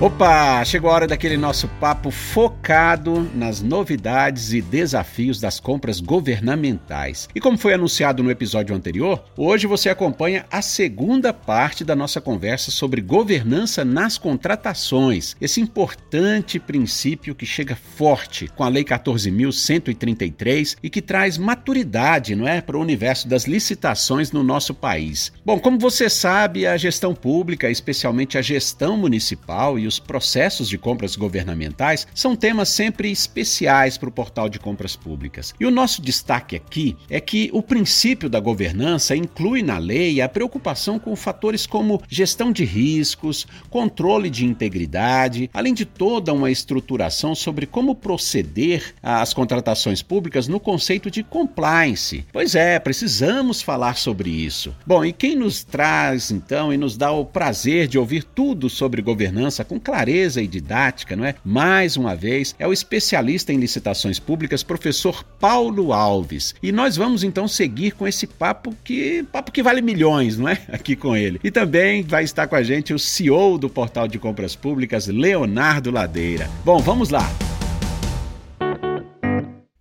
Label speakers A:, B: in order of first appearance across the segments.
A: Opa, chegou a hora daquele nosso papo focado nas novidades e desafios das compras governamentais. E como foi anunciado no episódio anterior, hoje você acompanha a segunda parte da nossa conversa sobre governança nas contratações. Esse importante princípio que chega forte com a Lei 14.133 e que traz maturidade, não é, para o universo das licitações no nosso país. Bom, como você sabe, a gestão pública, especialmente a gestão municipal e os processos de compras governamentais são temas sempre especiais para o portal de compras públicas. E o nosso destaque aqui é que o princípio da governança inclui na lei a preocupação com fatores como gestão de riscos, controle de integridade, além de toda uma estruturação sobre como proceder às contratações públicas no conceito de compliance. Pois é, precisamos falar sobre isso. Bom, e quem nos traz então e nos dá o prazer de ouvir tudo sobre governança com com clareza e didática, não é? Mais uma vez, é o especialista em licitações públicas, professor Paulo Alves. E nós vamos então seguir com esse papo que papo que vale milhões, não é? Aqui com ele. E também vai estar com a gente o CEO do Portal de Compras Públicas, Leonardo Ladeira. Bom, vamos lá.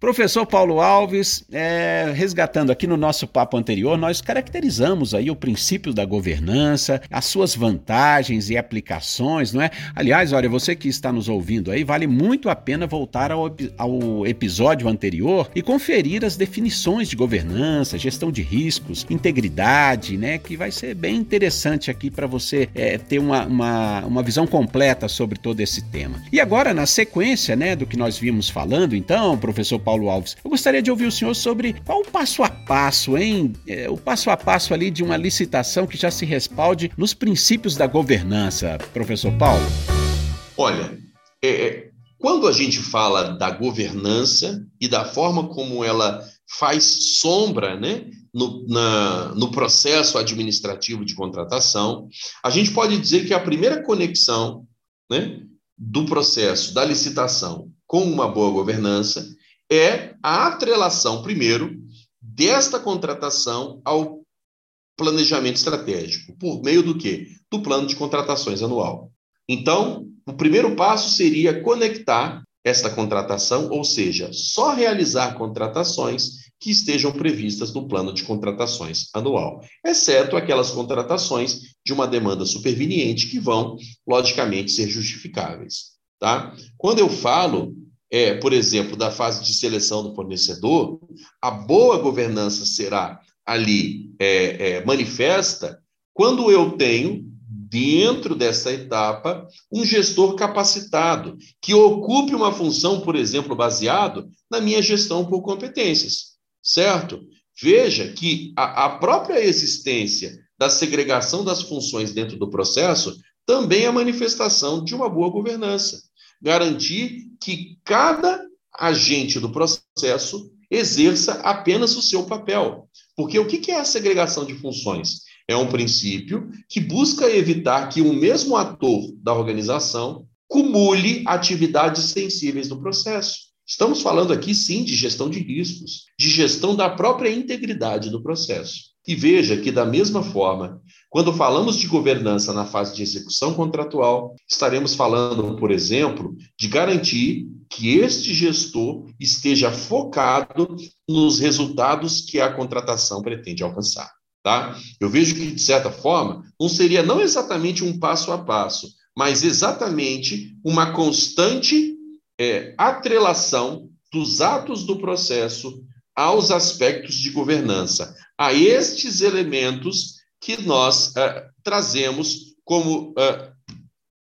A: Professor Paulo Alves, é, resgatando aqui no nosso papo anterior, nós caracterizamos aí o princípio da governança, as suas vantagens e aplicações, não é? Aliás, olha, você que está nos ouvindo aí, vale muito a pena voltar ao, ao episódio anterior e conferir as definições de governança, gestão de riscos, integridade, né? Que vai ser bem interessante aqui para você é, ter uma, uma, uma visão completa sobre todo esse tema. E agora, na sequência, né, do que nós vimos falando, então, professor Paulo Alves. Eu gostaria de ouvir o senhor sobre qual o passo a passo, hein? É, o passo a passo ali de uma licitação que já se respalde nos princípios da governança, professor Paulo.
B: Olha, é, é, quando a gente fala da governança e da forma como ela faz sombra né, no, na, no processo administrativo de contratação, a gente pode dizer que a primeira conexão né, do processo da licitação com uma boa governança é a atrelação, primeiro, desta contratação ao planejamento estratégico. Por meio do quê? Do plano de contratações anual. Então, o primeiro passo seria conectar esta contratação, ou seja, só realizar contratações que estejam previstas no plano de contratações anual, exceto aquelas contratações de uma demanda superveniente que vão, logicamente, ser justificáveis. Tá? Quando eu falo é, por exemplo, da fase de seleção do fornecedor, a boa governança será ali é, é, manifesta quando eu tenho, dentro dessa etapa, um gestor capacitado, que ocupe uma função, por exemplo, baseado na minha gestão por competências, certo? Veja que a, a própria existência da segregação das funções dentro do processo também é manifestação de uma boa governança garantir que cada agente do processo exerça apenas o seu papel. Porque o que é a segregação de funções? É um princípio que busca evitar que o mesmo ator da organização cumule atividades sensíveis do processo. Estamos falando aqui, sim, de gestão de riscos, de gestão da própria integridade do processo. E veja que, da mesma forma, quando falamos de governança na fase de execução contratual, estaremos falando, por exemplo, de garantir que este gestor esteja focado nos resultados que a contratação pretende alcançar. Tá? Eu vejo que, de certa forma, não seria não exatamente um passo a passo, mas exatamente uma constante é, atrelação dos atos do processo aos aspectos de governança, a estes elementos que nós uh, trazemos como uh,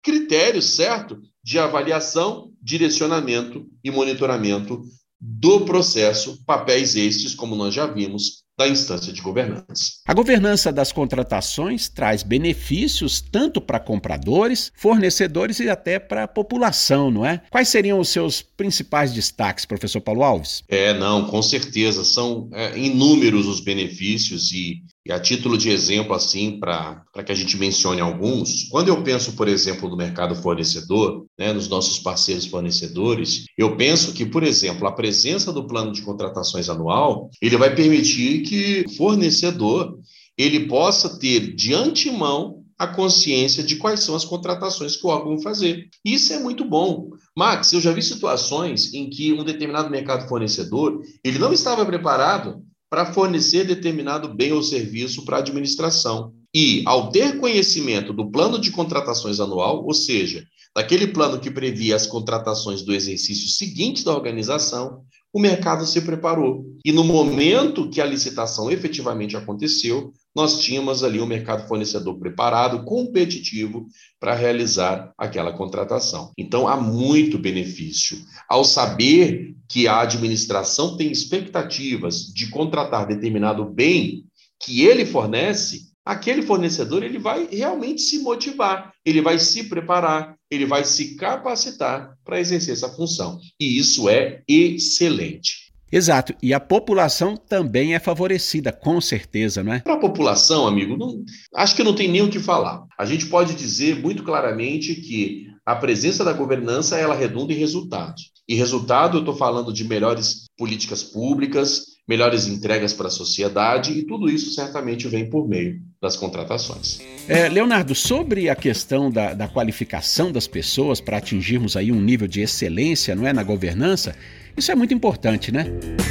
B: critérios, certo? De avaliação, direcionamento e monitoramento do processo, papéis estes, como nós já vimos, da instância de governança.
A: A governança das contratações traz benefícios tanto para compradores, fornecedores e até para a população, não é? Quais seriam os seus principais destaques, professor Paulo Alves?
B: É, não, com certeza. São é, inúmeros os benefícios e e a título de exemplo, assim, para que a gente mencione alguns, quando eu penso, por exemplo, no mercado fornecedor, né, nos nossos parceiros fornecedores, eu penso que, por exemplo, a presença do plano de contratações anual, ele vai permitir que o fornecedor ele possa ter de antemão a consciência de quais são as contratações que o órgão vai fazer. Isso é muito bom. Max, eu já vi situações em que um determinado mercado fornecedor ele não estava preparado para fornecer determinado bem ou serviço para a administração. E, ao ter conhecimento do plano de contratações anual, ou seja, daquele plano que previa as contratações do exercício seguinte da organização, o mercado se preparou. E no momento que a licitação efetivamente aconteceu, nós tínhamos ali um mercado fornecedor preparado, competitivo, para realizar aquela contratação. Então, há muito benefício. Ao saber que a administração tem expectativas de contratar determinado bem que ele fornece, aquele fornecedor ele vai realmente se motivar, ele vai se preparar, ele vai se capacitar para exercer essa função. E isso é excelente.
A: Exato, e a população também é favorecida, com certeza, não é?
B: Para a população, amigo, não, acho que não tem nem o que falar. A gente pode dizer muito claramente que a presença da governança ela redunda em resultados. E resultado, eu estou falando de melhores políticas públicas, melhores entregas para a sociedade, e tudo isso certamente vem por meio das contratações.
A: É, Leonardo, sobre a questão da, da qualificação das pessoas para atingirmos aí um nível de excelência, não é, na governança, isso é muito importante, né?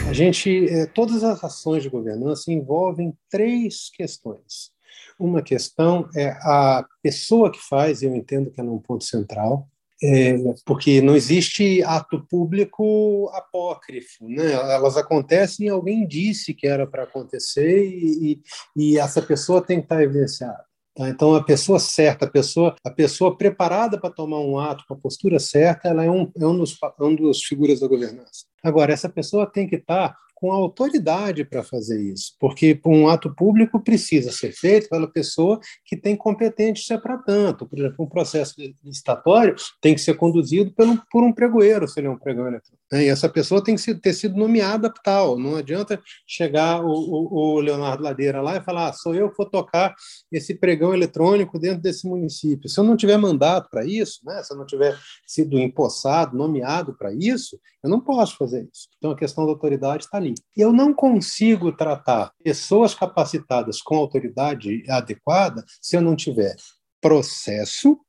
C: A gente, é, todas as ações de governança envolvem três questões. Uma questão é a pessoa que faz, eu entendo que é um ponto central, é, porque não existe ato público apócrifo, né? Elas acontecem e alguém disse que era para acontecer e, e, essa pessoa tem que estar evidenciada. Tá? Então, a pessoa certa, a pessoa, a pessoa preparada para tomar um ato com a postura certa, ela é um, é um, dos, um dos figuras da governança. Agora, essa pessoa tem que estar com autoridade para fazer isso, porque um ato público precisa ser feito pela pessoa que tem competência para tanto. Por exemplo, um processo licitatório tem que ser conduzido um, por um pregoeiro, se ele é um pregoeiro. Né? E essa pessoa tem que ter sido nomeada tal. Não adianta chegar o, o, o Leonardo Ladeira lá e falar: ah, sou eu que vou tocar esse pregão eletrônico dentro desse município. Se eu não tiver mandato para isso, né? se eu não tiver sido empossado, nomeado para isso, eu não posso fazer isso. Então a questão da autoridade está ali. Eu não consigo tratar pessoas capacitadas com autoridade adequada se eu não tiver processo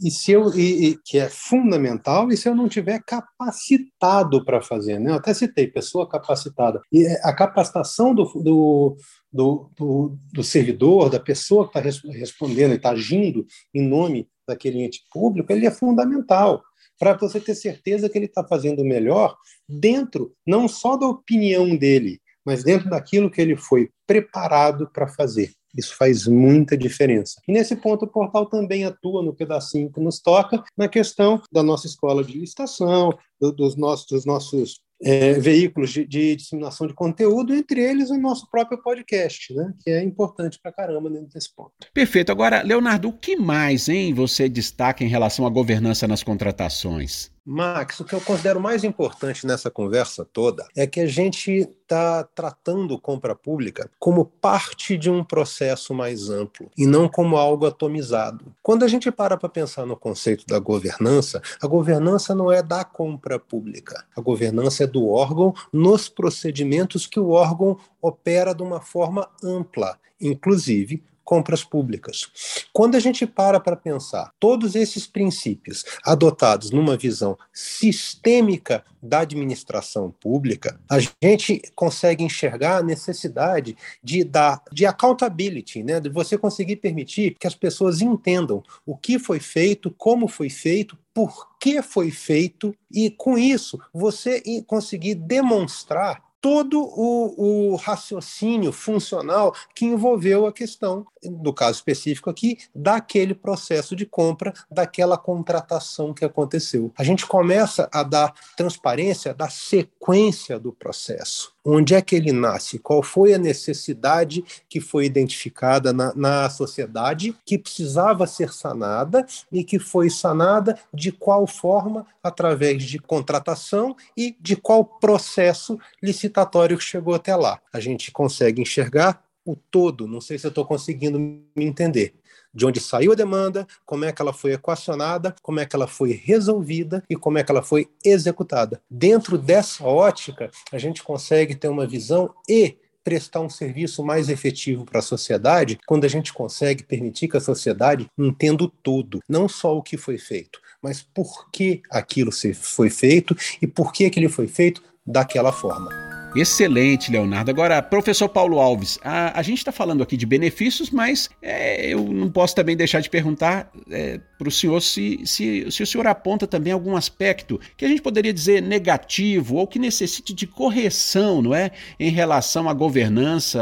C: e se eu e, e, que é fundamental e se eu não tiver capacitado para fazer, né? Eu até citei pessoa capacitada e é, a capacitação do, do, do, do, do servidor, da pessoa que está respondendo e está agindo em nome daquele ente público, ele é fundamental para você ter certeza que ele está fazendo o melhor dentro não só da opinião dele, mas dentro daquilo que ele foi preparado para fazer. Isso faz muita diferença. E nesse ponto, o portal também atua no pedacinho que nos toca, na questão da nossa escola de licitação, do, dos, nossos, dos nossos é, veículos de, de, disseminação de conteúdo, entre eles o nosso próprio podcast, né, que é importante para caramba dentro desse ponto.
A: Perfeito. Agora, Leonardo, o que mais hein, você destaca em relação à governança nas contratações?
C: Max, o que eu considero mais importante nessa conversa toda é que a gente está tratando compra pública como parte de um processo mais amplo e não como algo atomizado. Quando a gente para para pensar no conceito da governança, a governança não é da compra pública. A governança é do órgão nos procedimentos que o órgão opera de uma forma ampla, inclusive compras públicas. Quando a gente para para pensar todos esses princípios adotados numa visão sistêmica da administração pública, a gente consegue enxergar a necessidade de dar de accountability, né, de você conseguir permitir que as pessoas entendam o que foi feito, como foi feito, por que foi feito e com isso você conseguir demonstrar todo o, o, raciocínio funcional que envolveu a questão, no caso específico aqui, daquele processo de compra, daquela contratação que aconteceu. A gente começa a dar transparência da sequência do processo. Onde é que ele nasce? Qual foi a necessidade que foi identificada na, na sociedade que precisava ser sanada e que foi sanada de qual forma? Através de contratação e de qual processo licitatório que chegou até lá. A gente consegue enxergar o todo, não sei se eu estou conseguindo me entender de onde saiu a demanda, como é que ela foi equacionada, como é que ela foi resolvida e como é que ela foi executada. Dentro dessa ótica, a gente consegue ter uma visão e prestar um serviço mais efetivo para a sociedade quando a gente consegue permitir que a sociedade entenda o todo, não só o que foi feito, mas por que aquilo foi feito e por que aquilo foi feito daquela forma.
A: Excelente, Leonardo. Agora, professor Paulo Alves, a, a gente está falando aqui de benefícios, mas é, eu não posso também deixar de perguntar é, para o senhor se, se, se o senhor aponta também algum aspecto que a gente poderia dizer negativo ou que necessite de correção, não é? Em relação à governança,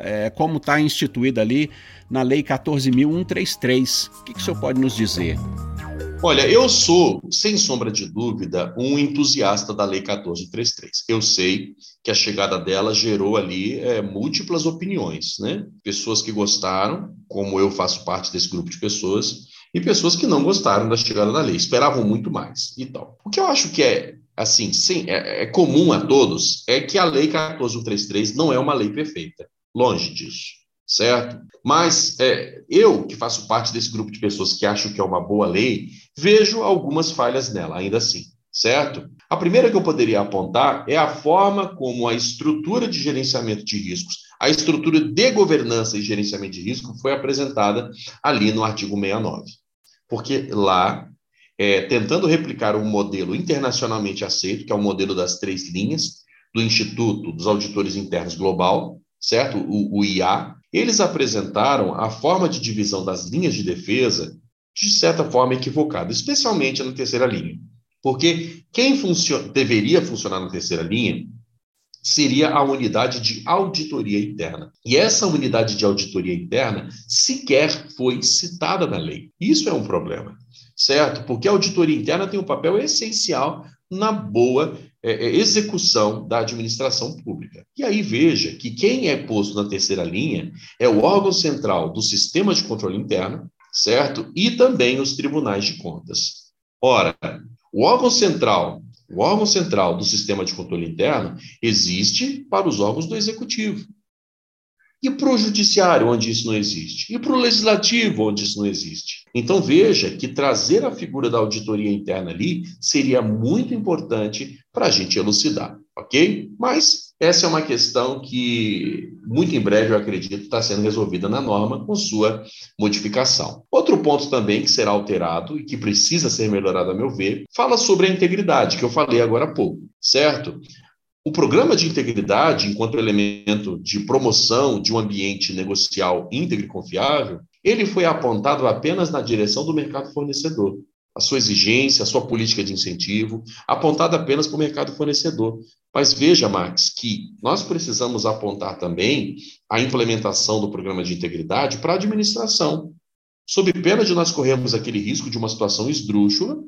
A: é, como está instituída ali na Lei 14.133. O que, que o senhor pode nos dizer?
B: Olha, eu sou, sem sombra de dúvida, um entusiasta da Lei 1433. Eu sei que a chegada dela gerou ali é, múltiplas opiniões, né? Pessoas que gostaram, como eu faço parte desse grupo de pessoas, e pessoas que não gostaram da chegada da lei, esperavam muito mais e tal. O que eu acho que é assim, sim, é, é comum a todos é que a Lei 1433 não é uma lei perfeita. Longe disso certo? Mas é, eu, que faço parte desse grupo de pessoas que acham que é uma boa lei, vejo algumas falhas nela, ainda assim, certo? A primeira que eu poderia apontar é a forma como a estrutura de gerenciamento de riscos, a estrutura de governança e gerenciamento de risco foi apresentada ali no artigo 69. Porque lá, é, tentando replicar um modelo internacionalmente aceito, que é o modelo das três linhas, do Instituto dos Auditores Internos Global, certo? O, o IA, eles apresentaram a forma de divisão das linhas de defesa de certa forma equivocada, especialmente na terceira linha. Porque quem deveria funcionar na terceira linha seria a unidade de auditoria interna. E essa unidade de auditoria interna sequer foi citada na lei. Isso é um problema, certo? Porque a auditoria interna tem um papel essencial na boa é, é, execução da administração pública. E aí veja que quem é posto na terceira linha é o órgão central do sistema de controle interno, certo? E também os tribunais de contas. Ora, o órgão central, o órgão central do sistema de controle interno existe para os órgãos do executivo. E para o judiciário, onde isso não existe? E para o legislativo, onde isso não existe? Então veja que trazer a figura da auditoria interna ali seria muito importante para a gente elucidar, ok? Mas essa é uma questão que, muito em breve, eu acredito, está sendo resolvida na norma com sua modificação. Outro ponto também que será alterado e que precisa ser melhorado, a meu ver, fala sobre a integridade, que eu falei agora há pouco, certo? O programa de integridade, enquanto elemento de promoção de um ambiente negocial íntegro e confiável, ele foi apontado apenas na direção do mercado fornecedor. A sua exigência, a sua política de incentivo, apontada apenas para o mercado fornecedor. Mas veja, Max, que nós precisamos apontar também a implementação do programa de integridade para a administração, sob pena de nós corrermos aquele risco de uma situação esdrúxula,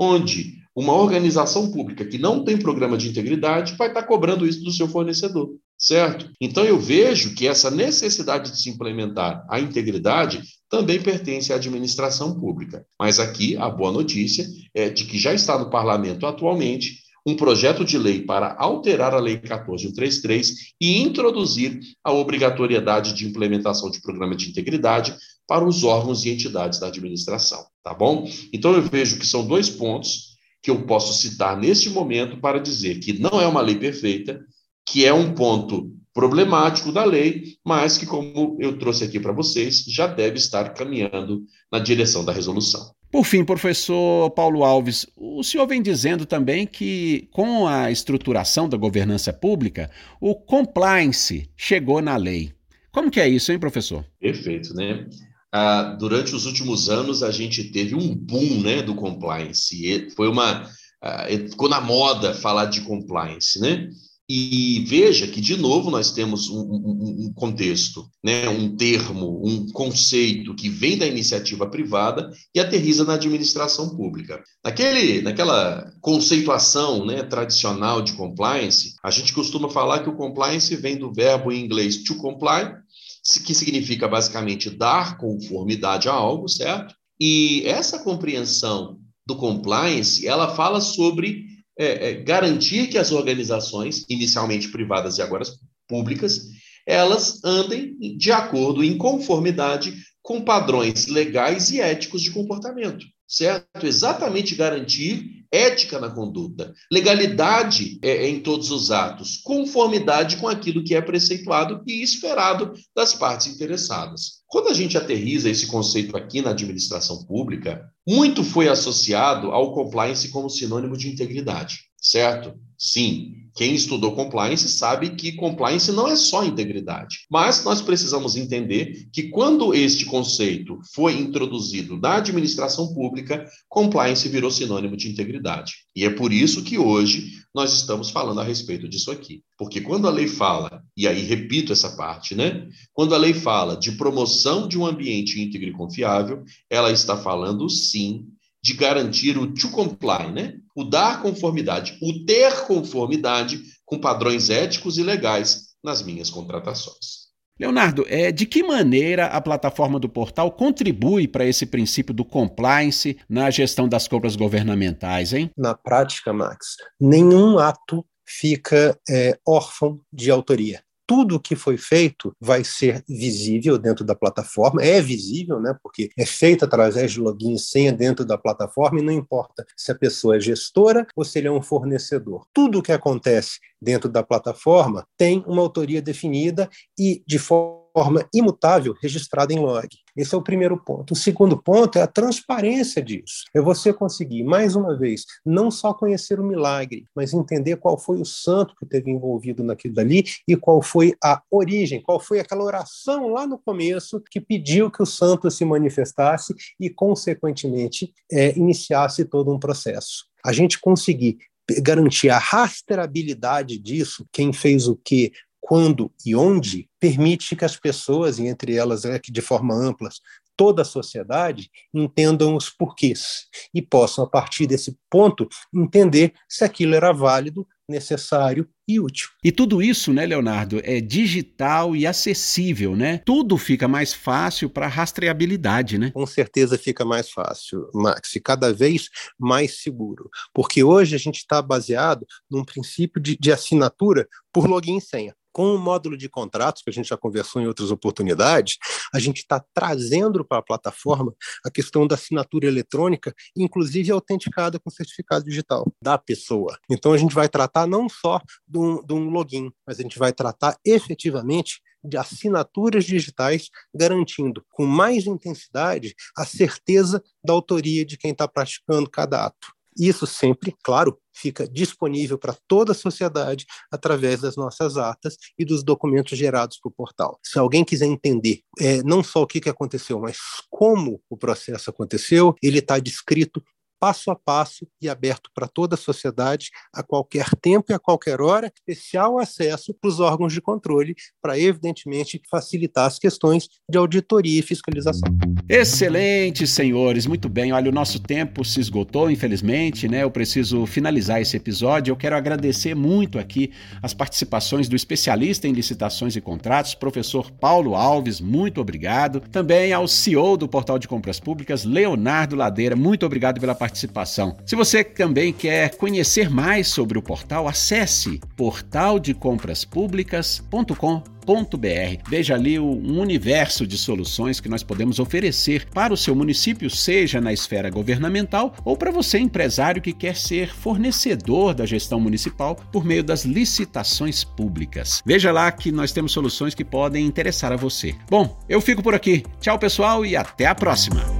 B: onde uma organização pública que não tem programa de integridade vai estar cobrando isso do seu fornecedor, certo? Então eu vejo que essa necessidade de se implementar a integridade também pertence à administração pública. Mas aqui a boa notícia é de que já está no parlamento atualmente um projeto de lei para alterar a Lei 14133 e introduzir a obrigatoriedade de implementação de programa de integridade para os órgãos e entidades da administração, tá bom? Então eu vejo que são dois pontos que eu posso citar neste momento para dizer que não é uma lei perfeita, que é um ponto problemático da lei, mas que, como eu trouxe aqui para vocês, já deve estar caminhando na direção da resolução.
A: Por fim, professor Paulo Alves, o senhor vem dizendo também que, com a estruturação da governança pública, o compliance chegou na lei. Como que é isso, hein, professor?
B: Perfeito, né? Ah, durante os últimos anos a gente teve um boom né, do compliance. E foi uma. Ah, ficou na moda falar de compliance, né? E veja que, de novo, nós temos um, um, um, contexto, né, um termo, um conceito que vem da iniciativa privada e aterriza na administração pública. Naquele, naquela conceituação né, tradicional de compliance, a gente costuma falar que o compliance vem do verbo em inglês to comply, que significa basicamente dar conformidade a algo, certo? E essa compreensão do compliance, ela fala sobre é, é, garantir que as organizações, inicialmente privadas e agora públicas, elas andem de acordo, em conformidade com padrões legais e éticos de comportamento, certo? Exatamente garantir ética na conduta, legalidade é, em todos os atos, conformidade com aquilo que é preceituado e esperado das partes interessadas. Quando a gente aterriza esse conceito aqui na administração pública, muito foi associado ao compliance como sinônimo de integridade, certo? Sim, quem estudou compliance sabe que compliance não é só integridade. Mas nós precisamos entender que quando este conceito foi introduzido na administração pública, compliance virou sinônimo de integridade. E é por isso que hoje nós estamos falando a respeito disso aqui. Porque quando a lei fala, e aí repito essa parte, né? Quando a lei fala de promoção de um ambiente íntegro e confiável, ela está falando sim de garantir o to comply, né? O dar conformidade, o ter conformidade com padrões éticos e legais nas minhas contratações.
A: Leonardo, é, de que maneira a plataforma do portal contribui para esse princípio do compliance na gestão das compras governamentais, hein?
C: Na prática, Max, nenhum ato fica é, órfão de autoria tudo que foi feito vai ser visível dentro da plataforma, é visível, né, porque é feito através de login e senha dentro da plataforma e não importa se a pessoa é gestora ou se ele é um fornecedor. Tudo que acontece dentro da plataforma tem uma autoria definida e de forma forma imutável registrada em log. Esse é o primeiro ponto. O segundo ponto é a transparência disso. É você conseguir, mais uma vez, não só conhecer o milagre, mas entender qual foi o santo que teve envolvido naquilo dali e qual foi a origem, qual foi aquela oração lá no começo que pediu que o santo se manifestasse e, consequentemente, é, iniciasse todo um processo. A gente conseguir garantir a rastreabilidade disso, quem fez o que, quando e onde, permite que as pessoas, e entre elas é que de forma ampla, toda a sociedade, entendam os porquês e possam, a partir desse ponto, entender se aquilo era válido, necessário e útil.
A: E tudo isso, né, Leonardo, é digital e acessível, né? Tudo fica mais fácil para rastreabilidade, né?
C: Com certeza fica mais fácil, Max, e cada vez mais seguro. Porque hoje a gente está baseado num princípio de, de assinatura por login e senha com o módulo de contratos, que a gente já conversou em outras oportunidades, a gente está trazendo para a plataforma a questão da assinatura eletrônica, inclusive autenticada com certificado digital da pessoa. Então, a gente vai tratar não só de um, de um login, mas a gente vai tratar efetivamente de assinaturas digitais, garantindo com mais intensidade a certeza da autoria de quem está praticando cada ato. Isso sempre, claro, fica disponível para toda a sociedade através das nossas atas e dos documentos gerados para o portal. Se alguém quiser entender é, não só o que, que aconteceu, mas como o processo aconteceu, ele está descrito passo a passo e aberto para toda a sociedade a qualquer tempo e a qualquer hora, especial acesso para os órgãos de controle, para evidentemente facilitar as questões de auditoria e fiscalização.
A: Excelente, senhores, muito bem. Olha, o nosso tempo se esgotou, infelizmente, né? Eu preciso finalizar esse episódio. Eu quero agradecer muito aqui as participações do especialista em licitações e contratos, professor Paulo Alves, muito obrigado. Também ao CEO do Portal de Compras Públicas, Leonardo Ladeira, muito obrigado pela participação participação. Se você também quer conhecer mais sobre o portal, acesse portaldecompraspublicas.com Veja ali um universo de soluções que nós podemos oferecer para o seu município, seja na esfera governamental ou para você, empresário que quer ser fornecedor da gestão municipal por meio das licitações públicas. Veja lá que nós temos soluções que podem interessar a você. Bom, eu fico por aqui. Tchau, pessoal, e até a próxima!